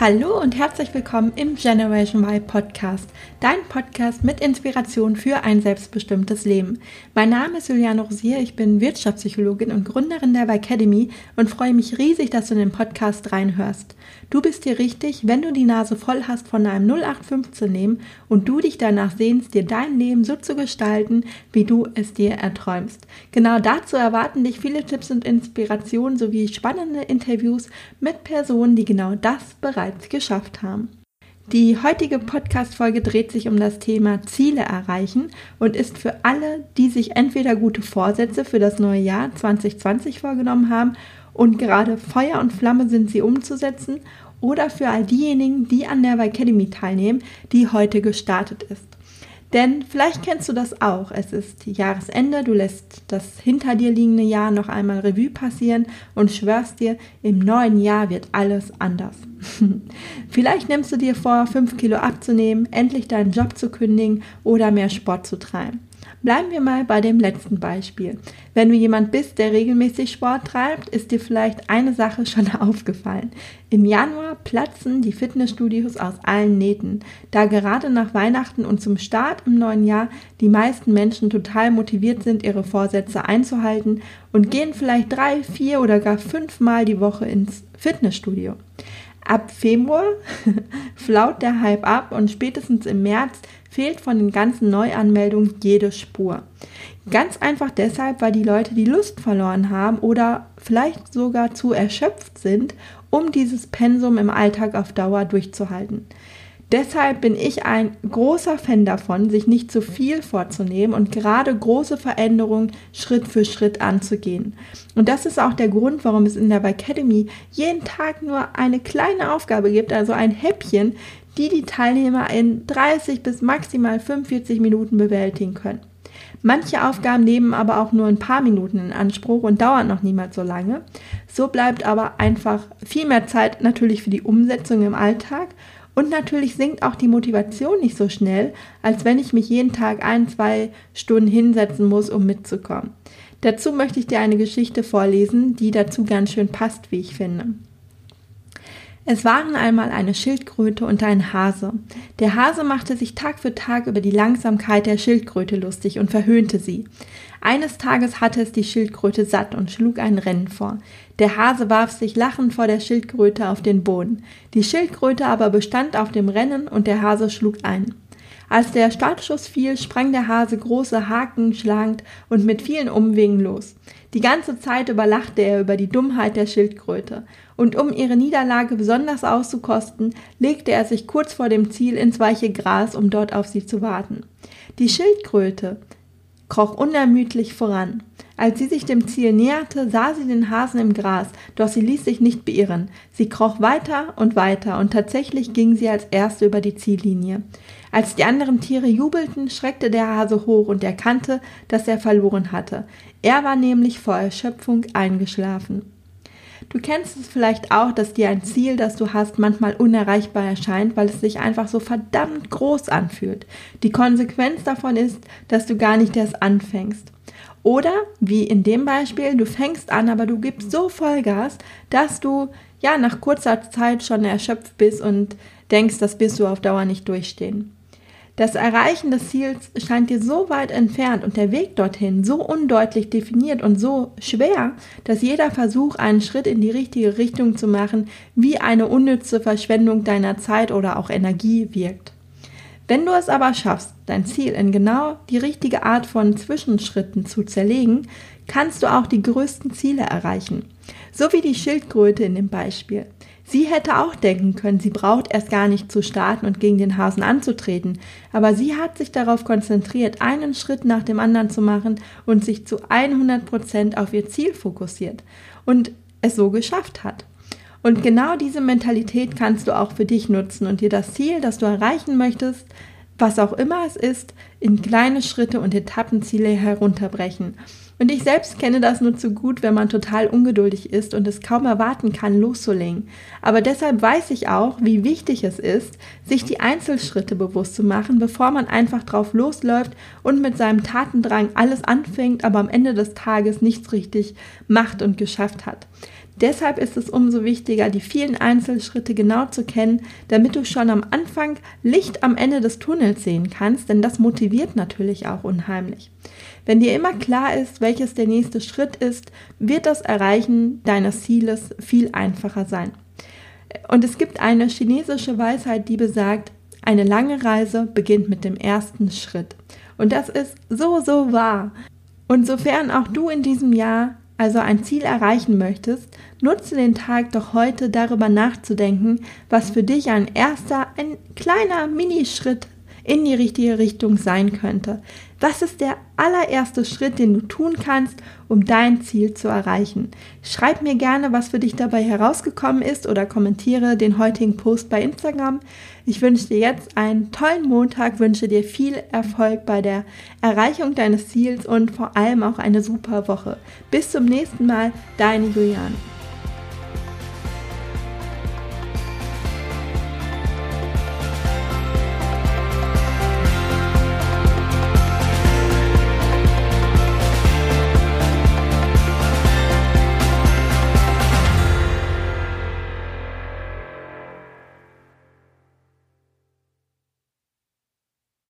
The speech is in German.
Hallo und herzlich willkommen im Generation Y Podcast, dein Podcast mit Inspiration für ein selbstbestimmtes Leben. Mein Name ist Juliane Rosier, ich bin Wirtschaftspsychologin und Gründerin der Academy und freue mich riesig, dass du in den Podcast reinhörst. Du bist dir richtig, wenn du die Nase voll hast von einem 0815 nehmen und du dich danach sehnst, dir dein Leben so zu gestalten, wie du es dir erträumst. Genau dazu erwarten dich viele Tipps und Inspirationen sowie spannende Interviews mit Personen, die genau das bereits bereits geschafft haben. Die heutige Podcast-Folge dreht sich um das Thema Ziele erreichen und ist für alle, die sich entweder gute Vorsätze für das neue Jahr 2020 vorgenommen haben und gerade Feuer und Flamme sind, sie umzusetzen, oder für all diejenigen, die an der Academy teilnehmen, die heute gestartet ist. Denn vielleicht kennst du das auch. Es ist Jahresende, du lässt das hinter dir liegende Jahr noch einmal Revue passieren und schwörst dir, im neuen Jahr wird alles anders. vielleicht nimmst du dir vor, fünf Kilo abzunehmen, endlich deinen Job zu kündigen oder mehr Sport zu treiben. Bleiben wir mal bei dem letzten Beispiel. Wenn du jemand bist, der regelmäßig Sport treibt, ist dir vielleicht eine Sache schon aufgefallen. Im Januar platzen die Fitnessstudios aus allen Nähten, da gerade nach Weihnachten und zum Start im neuen Jahr die meisten Menschen total motiviert sind, ihre Vorsätze einzuhalten und gehen vielleicht drei, vier oder gar fünfmal die Woche ins Fitnessstudio. Ab Februar flaut der Hype ab und spätestens im März fehlt von den ganzen Neuanmeldungen jede Spur. Ganz einfach deshalb, weil die Leute die Lust verloren haben oder vielleicht sogar zu erschöpft sind, um dieses Pensum im Alltag auf Dauer durchzuhalten. Deshalb bin ich ein großer Fan davon, sich nicht zu viel vorzunehmen und gerade große Veränderungen Schritt für Schritt anzugehen. Und das ist auch der Grund, warum es in der Academy jeden Tag nur eine kleine Aufgabe gibt, also ein Häppchen, die die Teilnehmer in 30 bis maximal 45 Minuten bewältigen können. Manche Aufgaben nehmen aber auch nur ein paar Minuten in Anspruch und dauern noch niemals so lange. So bleibt aber einfach viel mehr Zeit natürlich für die Umsetzung im Alltag und natürlich sinkt auch die Motivation nicht so schnell, als wenn ich mich jeden Tag ein, zwei Stunden hinsetzen muss, um mitzukommen. Dazu möchte ich dir eine Geschichte vorlesen, die dazu ganz schön passt, wie ich finde. Es waren einmal eine Schildkröte und ein Hase. Der Hase machte sich Tag für Tag über die Langsamkeit der Schildkröte lustig und verhöhnte sie. Eines Tages hatte es die Schildkröte satt und schlug ein Rennen vor. Der Hase warf sich lachend vor der Schildkröte auf den Boden. Die Schildkröte aber bestand auf dem Rennen und der Hase schlug ein. Als der Startschuss fiel, sprang der Hase große Haken schlagend und mit vielen Umwegen los. Die ganze Zeit überlachte er über die Dummheit der Schildkröte. Und um ihre Niederlage besonders auszukosten, legte er sich kurz vor dem Ziel ins weiche Gras, um dort auf sie zu warten. Die Schildkröte kroch unermüdlich voran. Als sie sich dem Ziel näherte, sah sie den Hasen im Gras, doch sie ließ sich nicht beirren. Sie kroch weiter und weiter, und tatsächlich ging sie als erste über die Ziellinie. Als die anderen Tiere jubelten, schreckte der Hase hoch und erkannte, dass er verloren hatte. Er war nämlich vor Erschöpfung eingeschlafen. Du kennst es vielleicht auch, dass dir ein Ziel, das du hast, manchmal unerreichbar erscheint, weil es sich einfach so verdammt groß anfühlt. Die Konsequenz davon ist, dass du gar nicht erst anfängst. Oder, wie in dem Beispiel, du fängst an, aber du gibst so Vollgas, dass du ja nach kurzer Zeit schon erschöpft bist und denkst, das wirst du auf Dauer nicht durchstehen. Das Erreichen des Ziels scheint dir so weit entfernt und der Weg dorthin so undeutlich definiert und so schwer, dass jeder Versuch, einen Schritt in die richtige Richtung zu machen, wie eine unnütze Verschwendung deiner Zeit oder auch Energie wirkt. Wenn du es aber schaffst, dein Ziel in genau die richtige Art von Zwischenschritten zu zerlegen, kannst du auch die größten Ziele erreichen. So wie die Schildkröte in dem Beispiel. Sie hätte auch denken können, sie braucht erst gar nicht zu starten und gegen den Hasen anzutreten, aber sie hat sich darauf konzentriert, einen Schritt nach dem anderen zu machen und sich zu 100 Prozent auf ihr Ziel fokussiert und es so geschafft hat. Und genau diese Mentalität kannst du auch für dich nutzen und dir das Ziel, das du erreichen möchtest, was auch immer es ist, in kleine Schritte und Etappenziele herunterbrechen. Und ich selbst kenne das nur zu gut, wenn man total ungeduldig ist und es kaum erwarten kann, loszulegen. Aber deshalb weiß ich auch, wie wichtig es ist, sich die Einzelschritte bewusst zu machen, bevor man einfach drauf losläuft und mit seinem Tatendrang alles anfängt, aber am Ende des Tages nichts richtig macht und geschafft hat. Deshalb ist es umso wichtiger, die vielen Einzelschritte genau zu kennen, damit du schon am Anfang Licht am Ende des Tunnels sehen kannst, denn das motiviert natürlich auch unheimlich. Wenn dir immer klar ist, welches der nächste Schritt ist, wird das Erreichen deines Zieles viel einfacher sein. Und es gibt eine chinesische Weisheit, die besagt, eine lange Reise beginnt mit dem ersten Schritt. Und das ist so, so wahr. Und sofern auch du in diesem Jahr also ein Ziel erreichen möchtest, nutze den Tag doch heute darüber nachzudenken, was für dich ein erster, ein kleiner Minischritt in die richtige Richtung sein könnte. Was ist der allererste Schritt, den du tun kannst, um dein Ziel zu erreichen? Schreib mir gerne, was für dich dabei herausgekommen ist oder kommentiere den heutigen Post bei Instagram. Ich wünsche dir jetzt einen tollen Montag, wünsche dir viel Erfolg bei der Erreichung deines Ziels und vor allem auch eine super Woche. Bis zum nächsten Mal, deine Juliane.